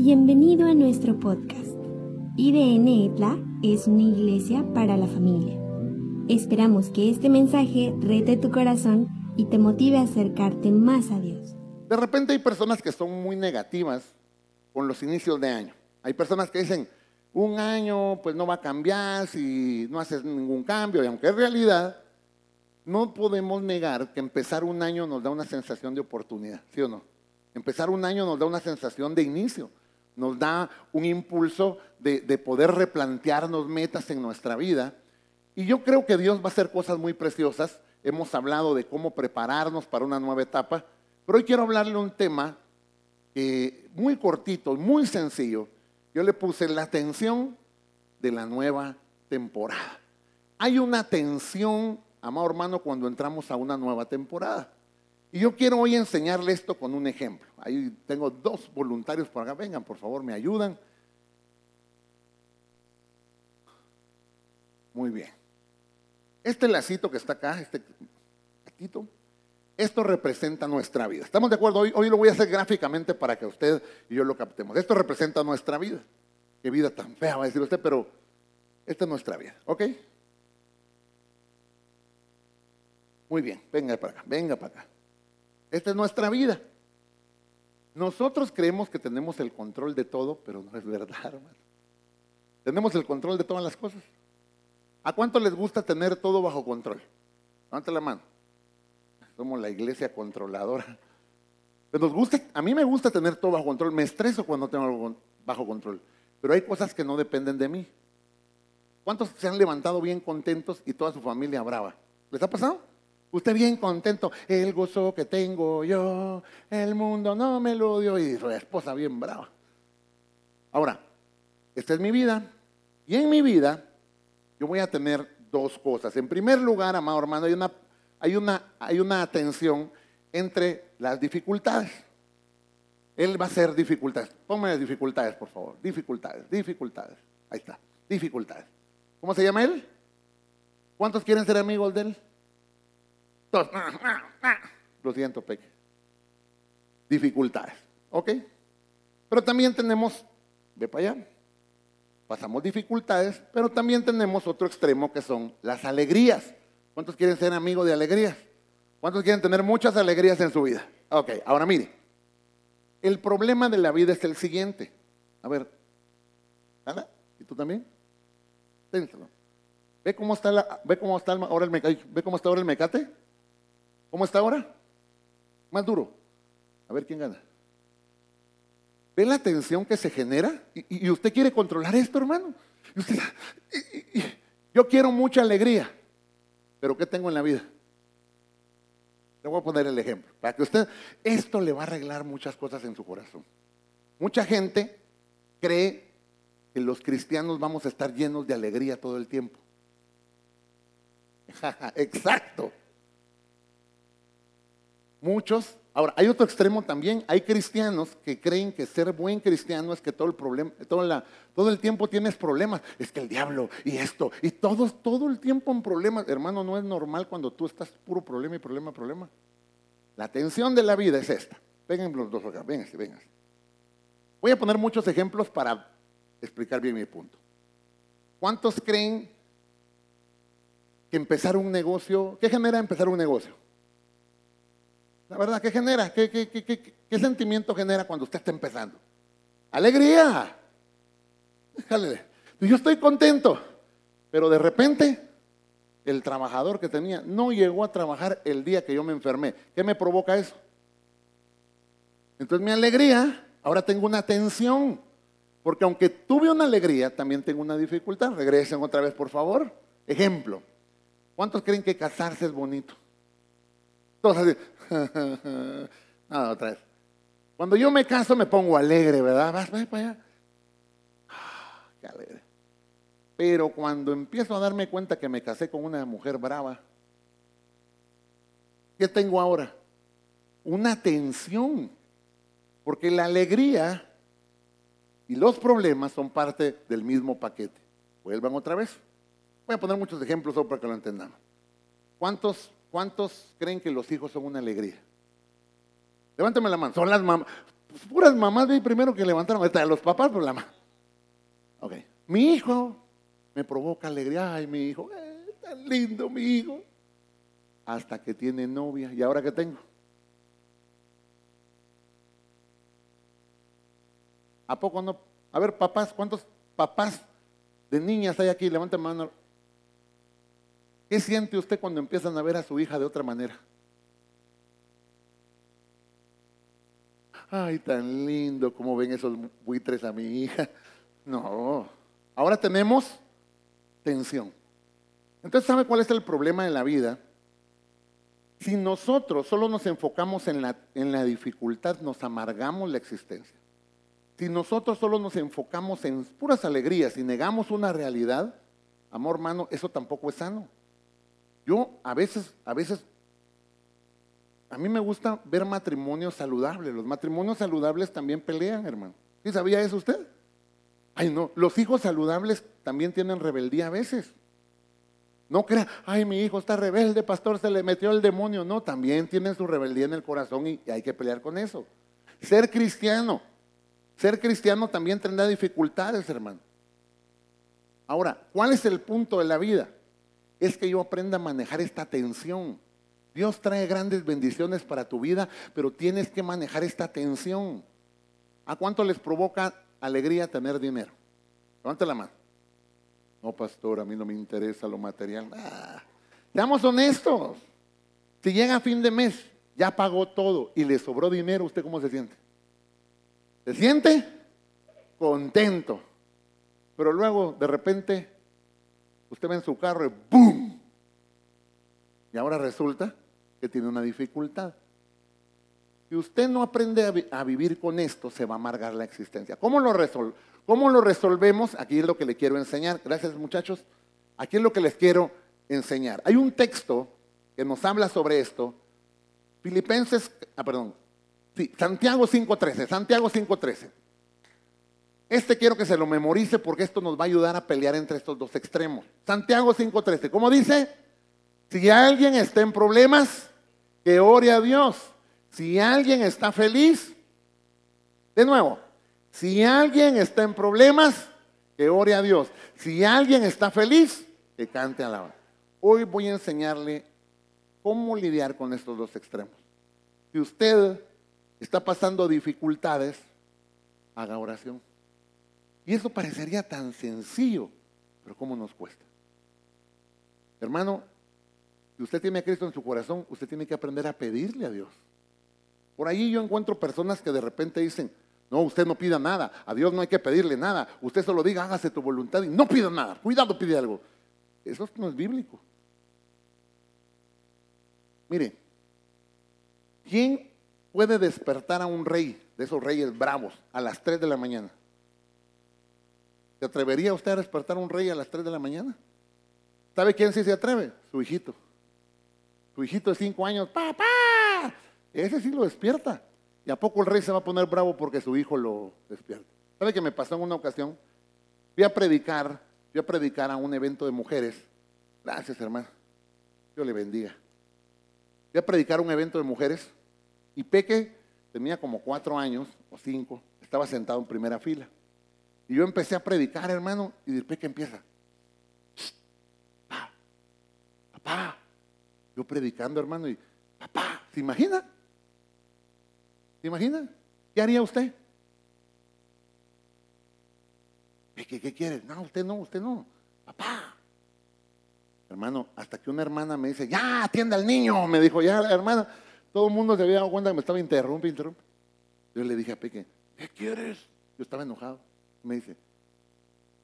Bienvenido a nuestro podcast. IDN Etla es una iglesia para la familia. Esperamos que este mensaje rete tu corazón y te motive a acercarte más a Dios. De repente hay personas que son muy negativas con los inicios de año. Hay personas que dicen, un año pues no va a cambiar si no haces ningún cambio. Y aunque es realidad, no podemos negar que empezar un año nos da una sensación de oportunidad, ¿sí o no? Empezar un año nos da una sensación de inicio, nos da un impulso de, de poder replantearnos metas en nuestra vida. Y yo creo que Dios va a hacer cosas muy preciosas. Hemos hablado de cómo prepararnos para una nueva etapa, pero hoy quiero hablarle un tema que muy cortito, muy sencillo. Yo le puse la tensión de la nueva temporada. Hay una tensión, amado hermano, cuando entramos a una nueva temporada. Y yo quiero hoy enseñarle esto con un ejemplo. Ahí tengo dos voluntarios por acá. Vengan, por favor, me ayudan. Muy bien. Este lacito que está acá, este gatito, esto representa nuestra vida. ¿Estamos de acuerdo? Hoy, hoy lo voy a hacer gráficamente para que usted y yo lo captemos. Esto representa nuestra vida. Qué vida tan fea va a decir usted, pero esta es nuestra vida. ¿Ok? Muy bien, venga para acá, venga para acá. Esta es nuestra vida. Nosotros creemos que tenemos el control de todo, pero no es verdad, hermano. Tenemos el control de todas las cosas. ¿A cuánto les gusta tener todo bajo control? Levanta la mano. Somos la iglesia controladora. Pero nos gusta, a mí me gusta tener todo bajo control. Me estreso cuando tengo algo bajo control. Pero hay cosas que no dependen de mí. ¿Cuántos se han levantado bien contentos y toda su familia brava? ¿Les ha pasado? Usted bien contento, el gozo que tengo yo, el mundo no me lo dio y su esposa bien brava. Ahora, esta es mi vida y en mi vida yo voy a tener dos cosas. En primer lugar, amado hermano, hay una, hay una, hay una tensión entre las dificultades. Él va a ser dificultades. Póngame dificultades, por favor. Dificultades, dificultades. Ahí está, dificultades. ¿Cómo se llama él? ¿Cuántos quieren ser amigos de él? Todos. Lo siento, Peque. Dificultades. ¿Ok? Pero también tenemos, ve para allá, pasamos dificultades, pero también tenemos otro extremo que son las alegrías. ¿Cuántos quieren ser amigos de alegrías? ¿Cuántos quieren tener muchas alegrías en su vida? Ok, ahora mire, el problema de la vida es el siguiente. A ver, ¿Ana? ¿Y tú también? Ténselo. ¿Ve cómo está, la, ve cómo está ahora el mecate? ¿Ve cómo está ahora el mecate? ¿Cómo está ahora? Más duro. A ver quién gana. ¿Ve la tensión que se genera? Y, usted quiere controlar esto, hermano. yo quiero mucha alegría, pero ¿qué tengo en la vida? Le voy a poner el ejemplo, para que usted, esto le va a arreglar muchas cosas en su corazón. Mucha gente cree que los cristianos vamos a estar llenos de alegría todo el tiempo. Exacto. Muchos. Ahora, hay otro extremo también. Hay cristianos que creen que ser buen cristiano es que todo el problema, todo, la, todo el tiempo tienes problemas. Es que el diablo y esto y todo, todo el tiempo en problemas. Hermano, no es normal cuando tú estás puro problema y problema, problema. La tensión de la vida es esta. Vengan los dos acá, vénganse, vénganse. Voy a poner muchos ejemplos para explicar bien mi punto. ¿Cuántos creen que empezar un negocio, qué genera empezar un negocio? La verdad, ¿qué genera? ¿Qué, qué, sentimiento genera cuando usted está empezando? Alegría. Déjale. Yo estoy contento, pero de repente el trabajador que tenía no llegó a trabajar el día que yo me enfermé. ¿Qué me provoca eso? Entonces mi alegría, ahora tengo una tensión, porque aunque tuve una alegría, también tengo una dificultad. Regresen otra vez, por favor. Ejemplo, ¿cuántos creen que casarse es bonito? Todos así, Nada, otra vez. Cuando yo me caso me pongo alegre, ¿verdad? Vas, para allá. Ah, qué alegre. Pero cuando empiezo a darme cuenta que me casé con una mujer brava, ¿qué tengo ahora? Una tensión. Porque la alegría y los problemas son parte del mismo paquete. Vuelvan otra vez. Voy a poner muchos ejemplos para que lo entendamos. ¿Cuántos ¿Cuántos creen que los hijos son una alegría? Levántame la mano. Son las mamás. Puras mamás de primero que levantaron, hasta los papás, por la mamá. Ok, mi hijo me provoca alegría, ay, mi hijo, eh, tan lindo mi hijo. Hasta que tiene novia, ¿y ahora qué tengo? ¿A poco no? A ver, papás, ¿cuántos papás de niñas hay aquí? Levanten mano. ¿Qué siente usted cuando empiezan a ver a su hija de otra manera? Ay, tan lindo como ven esos buitres a mi hija. No, ahora tenemos tensión. Entonces, ¿sabe cuál es el problema en la vida? Si nosotros solo nos enfocamos en la, en la dificultad, nos amargamos la existencia. Si nosotros solo nos enfocamos en puras alegrías y negamos una realidad, amor hermano, eso tampoco es sano. Yo a veces, a veces, a mí me gusta ver matrimonios saludables. Los matrimonios saludables también pelean, hermano. ¿Sí sabía eso usted? Ay, no, los hijos saludables también tienen rebeldía a veces. No crea, ay, mi hijo está rebelde, pastor, se le metió el demonio. No, también tienen su rebeldía en el corazón y hay que pelear con eso. Ser cristiano ser cristiano también tendrá dificultades, hermano. Ahora, ¿cuál es el punto de la vida? Es que yo aprenda a manejar esta tensión. Dios trae grandes bendiciones para tu vida, pero tienes que manejar esta tensión. ¿A cuánto les provoca alegría tener dinero? Levante la mano. No, pastor, a mí no me interesa lo material. Ah, seamos honestos. Si llega fin de mes, ya pagó todo y le sobró dinero, ¿usted cómo se siente? Se siente contento. Pero luego, de repente, usted ve en su carro y ¡boom! Y ahora resulta que tiene una dificultad. Si usted no aprende a, vivir con esto, se va a amargar la existencia. ¿Cómo lo, ¿Cómo lo resolvemos? Aquí es lo que le quiero enseñar. Gracias, muchachos. Aquí es lo que les quiero enseñar. Hay un texto que nos habla sobre esto. Filipenses, ah, perdón, Sí, Santiago 5.13, Santiago 5.13. Este quiero que se lo memorice porque esto nos va a ayudar a pelear entre estos dos extremos. Santiago 5.13, ¿cómo dice? Si alguien está en problemas, que ore a Dios. Si alguien está feliz, de nuevo, si alguien está en problemas, que ore a Dios. Si alguien está feliz, que cante alabanza. Hoy voy a enseñarle cómo lidiar con estos dos extremos. Si usted está pasando dificultades, haga oración. Y eso parecería tan sencillo, pero ¿cómo nos cuesta? Hermano, si usted tiene a Cristo en su corazón, usted tiene que aprender a pedirle a Dios. Por ahí yo encuentro personas que de repente dicen, no, usted no pida nada, a Dios no hay que pedirle nada, usted solo diga, hágase tu voluntad y no pida nada, cuidado, pide algo. Eso no es bíblico. Mire, ¿quién puede despertar a un rey, de esos reyes bravos, a las 3 de la mañana? ¿Se atrevería usted a despertar a un rey a las 3 de la mañana? ¿Sabe quién sí se atreve? Su hijito. Su hijito de 5 años, papá, ese sí lo despierta. ¿Y a poco el rey se va a poner bravo porque su hijo lo despierta? ¿Sabe qué me pasó en una ocasión? Fui a predicar, fui a predicar a un evento de mujeres. Gracias, hermano. Dios le bendiga. Fui a predicar un evento de mujeres y Peque tenía como cuatro años o cinco, estaba sentado en primera fila. Y yo empecé a predicar, hermano, y de Peque empieza. Papá. Yo predicando, hermano, y papá, ¿se imagina? ¿Se imagina? ¿Qué haría usted? ¿Qué, qué quiere? No, usted no, usted no. Papá. Hermano, hasta que una hermana me dice, ya, atienda al niño, me dijo, ya, hermana. Todo el mundo se había dado cuenta que me estaba interrumpiendo, interrumpe. Yo le dije a Peque, ¿qué quieres? Yo estaba enojado. Me dice,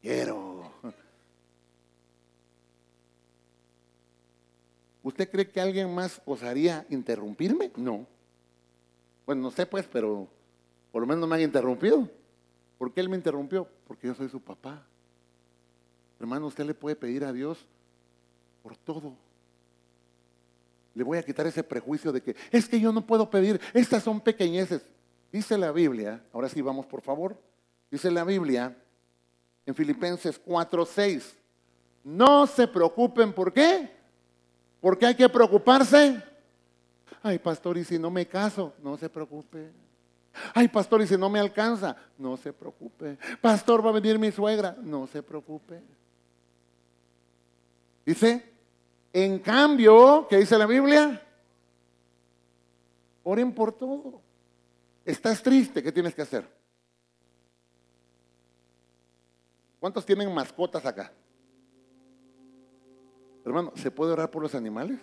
quiero. ¿Usted cree que alguien más osaría interrumpirme? No. Bueno, no sé pues, pero por lo menos me han interrumpido. ¿Por qué él me interrumpió? Porque yo soy su papá. Hermano, usted le puede pedir a Dios por todo. Le voy a quitar ese prejuicio de que es que yo no puedo pedir, estas son pequeñeces. Dice la Biblia, ahora sí vamos por favor, dice la Biblia en Filipenses 4:6, no se preocupen, ¿por qué? Porque hay que preocuparse. Ay, pastor, y si no me caso, no se preocupe. Ay, pastor, y si no me alcanza, no se preocupe. Pastor, va a venir mi suegra, no se preocupe. Dice, en cambio, ¿qué dice la Biblia? Oren por todo. Estás triste, ¿qué tienes que hacer? ¿Cuántos tienen mascotas acá? Hermano, ¿se puede orar por los animales?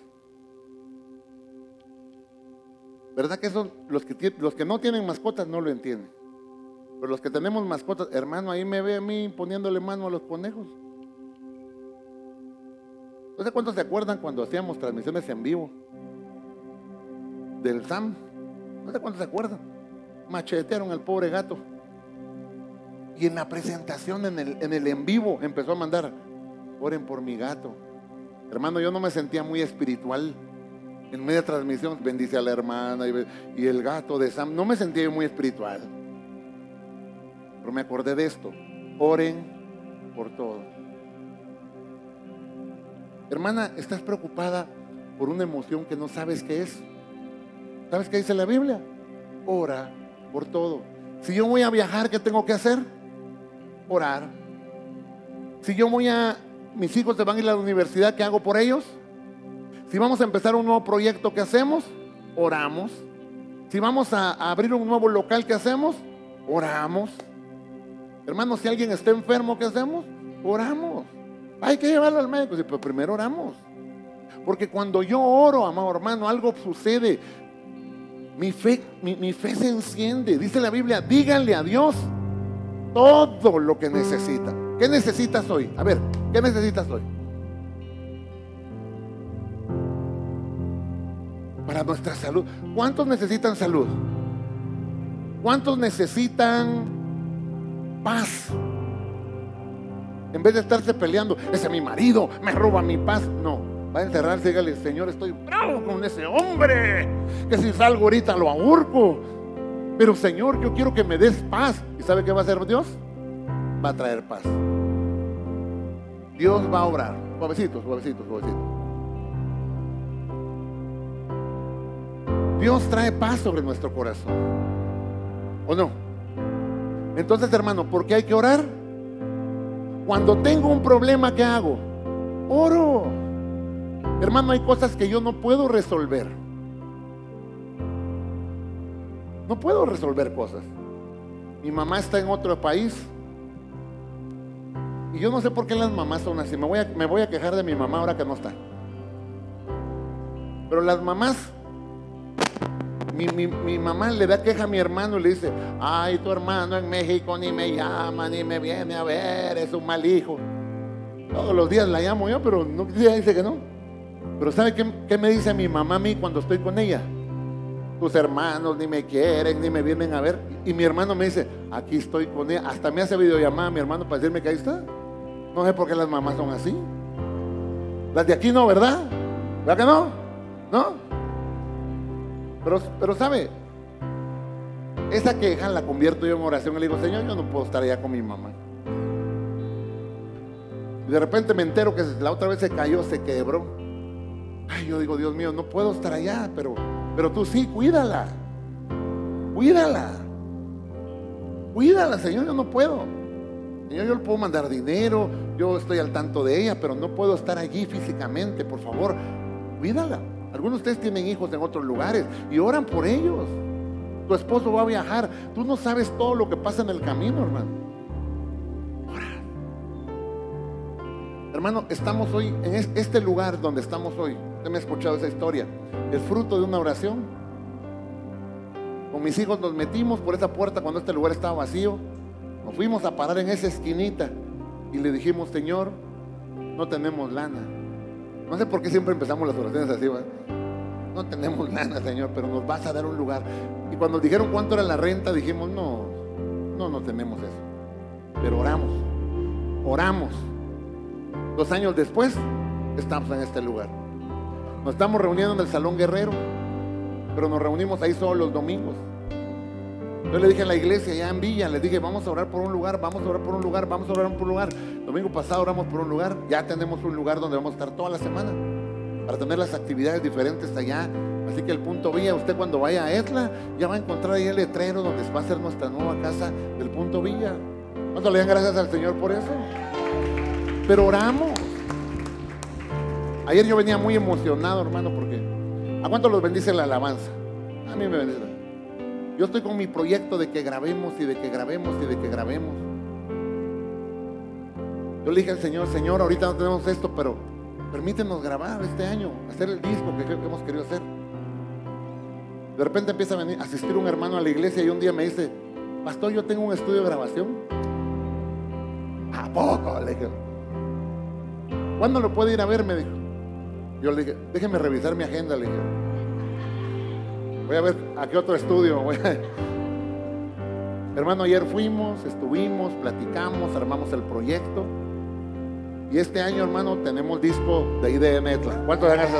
¿Verdad que son los que, los que no tienen mascotas no lo entienden? Pero los que tenemos mascotas, hermano, ahí me ve a mí poniéndole mano a los conejos. No sé cuántos se acuerdan cuando hacíamos transmisiones en vivo del SAM. No sé cuántos se acuerdan. Machetearon al pobre gato. Y en la presentación, en el, en vivo, empezó a mandar, oren por mi gato. Hermano, yo no me sentía muy espiritual. En media transmisión bendice a la hermana y, el gato de Sam. No me sentía muy espiritual. Pero me acordé de esto. Oren por todo. Hermana, ¿estás preocupada por una emoción que no sabes qué es? ¿Sabes qué dice la Biblia? Ora por todo. Si yo voy a viajar, ¿qué tengo que hacer? Orar. Si yo voy a, mis hijos se van a ir a la universidad, ¿qué hago por ellos? Si vamos a empezar un nuevo proyecto, ¿qué hacemos? Oramos. Si vamos a, abrir un nuevo local, ¿qué hacemos? Oramos. Hermanos, si alguien está enfermo, ¿qué hacemos? Oramos. Hay que llevarlo al médico, pero primero oramos. Porque cuando yo oro, amado hermano, algo sucede. Mi fe, mi, fe se enciende. Dice la Biblia, díganle a Dios todo lo que necesita. ¿Qué necesitas hoy? A ver, ¿qué necesitas hoy? para nuestra salud. ¿Cuántos necesitan salud? ¿Cuántos necesitan paz? En vez de estarse peleando, ese es mi marido, me roba mi paz. No, va a encerrarse y dígale, Señor, estoy bravo con ese hombre, que si salgo ahorita lo ahorco. Pero Señor, yo quiero que me des paz. ¿Y sabe qué va a hacer Dios? Va a traer paz. Dios va a obrar. Suavecito, suavecito, suavecito. Dios trae paz sobre nuestro corazón. ¿O no? Entonces, hermano, ¿por qué hay que orar? Cuando tengo un problema, ¿qué hago? Oro. Hermano, hay cosas que yo no puedo resolver. No puedo resolver cosas. Mi mamá está en otro país. Y yo no sé por qué las mamás son así. Me voy a, quejar de mi mamá ahora que no está. Pero las mamás mi, mamá le da queja a mi hermano y le dice, ay, tu hermano en México ni me llama, ni me viene a ver, es un mal hijo. Todos los días la llamo yo, pero no dice que no. Pero ¿sabe qué, qué me dice mi mamá a mí cuando estoy con ella? Tus hermanos ni me quieren, ni me vienen a ver. Y mi hermano me dice, aquí estoy con ella. Hasta me hace videollamada mi hermano para decirme que ahí está. No sé por qué las mamás son así. Las de aquí no, ¿verdad? ¿Verdad que no? ¿No? Pero, pero sabe, esa queja la convierto yo en oración le digo, Señor, yo no puedo estar allá con mi mamá. Y de repente me entero que la otra vez se cayó, se quebró. Ay, yo digo, Dios mío, no puedo estar allá, pero, pero tú sí, cuídala. Cuídala. Cuídala, Señor, yo no puedo. Señor, yo le puedo mandar dinero, yo estoy al tanto de ella, pero no puedo estar allí físicamente, por favor, cuídala. Algunos de ustedes tienen hijos en otros lugares y oran por ellos. Tu esposo va a viajar. Tú no sabes todo lo que pasa en el camino, hermano. Ora. Hermano, estamos hoy en este lugar donde estamos hoy. Usted me ha escuchado esa historia. El fruto de una oración. Con mis hijos nos metimos por esa puerta cuando este lugar estaba vacío. Nos fuimos a parar en esa esquinita y le dijimos, Señor, no tenemos lana no sé por qué siempre empezamos las oraciones así, No tenemos nada, Señor, pero nos vas a dar un lugar. Y cuando nos dijeron cuánto era la renta, dijimos, no, no, no tenemos eso. Pero oramos, oramos. Dos años después, estamos en este lugar. Nos estamos reuniendo en el Salón Guerrero, pero nos reunimos ahí solo los domingos. Yo le dije a la iglesia, ya en Villa, les dije, vamos a orar por un lugar, vamos a orar por un lugar, vamos a orar por un lugar. Domingo pasado oramos por un lugar, ya tenemos un lugar donde vamos a estar toda la semana para tener las actividades diferentes allá. Así que el punto Villa, usted cuando vaya a Esla, ya va a encontrar ahí el letrero donde va a ser nuestra nueva casa del punto Villa. ¿Cuánto le dan gracias al Señor por eso? Pero oramos. Ayer yo venía muy emocionado, hermano, porque ¿a cuánto los bendice la alabanza? A mí me bendice. Yo estoy con mi proyecto de que grabemos y de que grabemos y de que grabemos. Yo le dije al Señor, Señor, ahorita no tenemos esto, pero permítenos grabar este año, hacer el disco que hemos querido hacer. De repente empieza a venir, asistir un hermano a la iglesia y un día me dice, pastor, yo tengo un estudio de grabación. ¿A poco? Le dije, ¿cuándo lo puede ir a ver? Me dijo. Yo le dije, déjeme revisar mi agenda, le dije. Voy a ver a qué otro estudio. Hermano, ayer fuimos, estuvimos, platicamos, armamos el proyecto. Y este año, hermano, tenemos disco de IDN Etla. ¿Cuánto dan esas?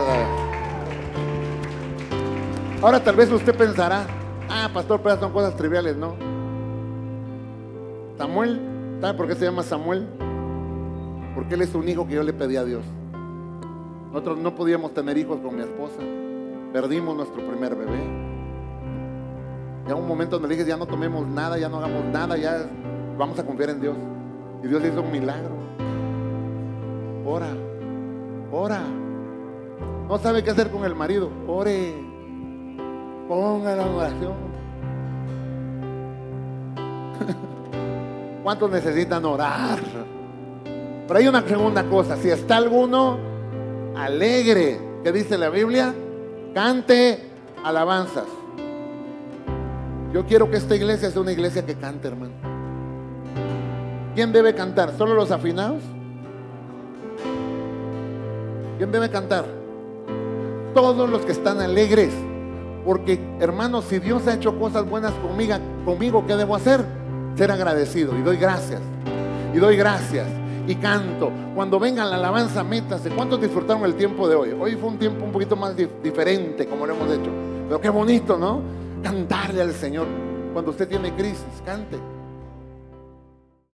Ahora tal vez usted pensará, ah, pastor, pero son cosas triviales, ¿no? Samuel, ¿sabe por qué se llama Samuel? Porque él es un hijo que yo le pedí a Dios. Nosotros no podíamos tener hijos con mi esposa. Perdimos nuestro primer bebé. Ya un momento donde le dije, ya no tomemos nada, ya no hagamos nada, ya vamos a confiar en Dios. Y Dios hizo un milagro. Ora, ora. No sabe qué hacer con el marido. Ore. Ponga la oración. ¿Cuántos necesitan orar? Pero hay una segunda cosa. Si está alguno alegre, ¿qué dice la Biblia? Cante alabanzas. Yo quiero que esta iglesia sea una iglesia que cante, hermano. ¿Quién debe cantar? ¿Solo los afinados? ¿Quién debe cantar? Todos los que están alegres. Porque, hermanos, si Dios ha hecho cosas buenas conmigo, conmigo, ¿qué debo hacer? Ser agradecido. Y doy gracias. Y doy gracias. Y canto. Cuando venga la alabanza, métase. ¿Cuántos disfrutaron el tiempo de hoy? Hoy fue un tiempo un poquito más diferente, como lo hemos hecho. Pero qué bonito, ¿no? Cantarle al Señor. Cuando usted tiene crisis, cante.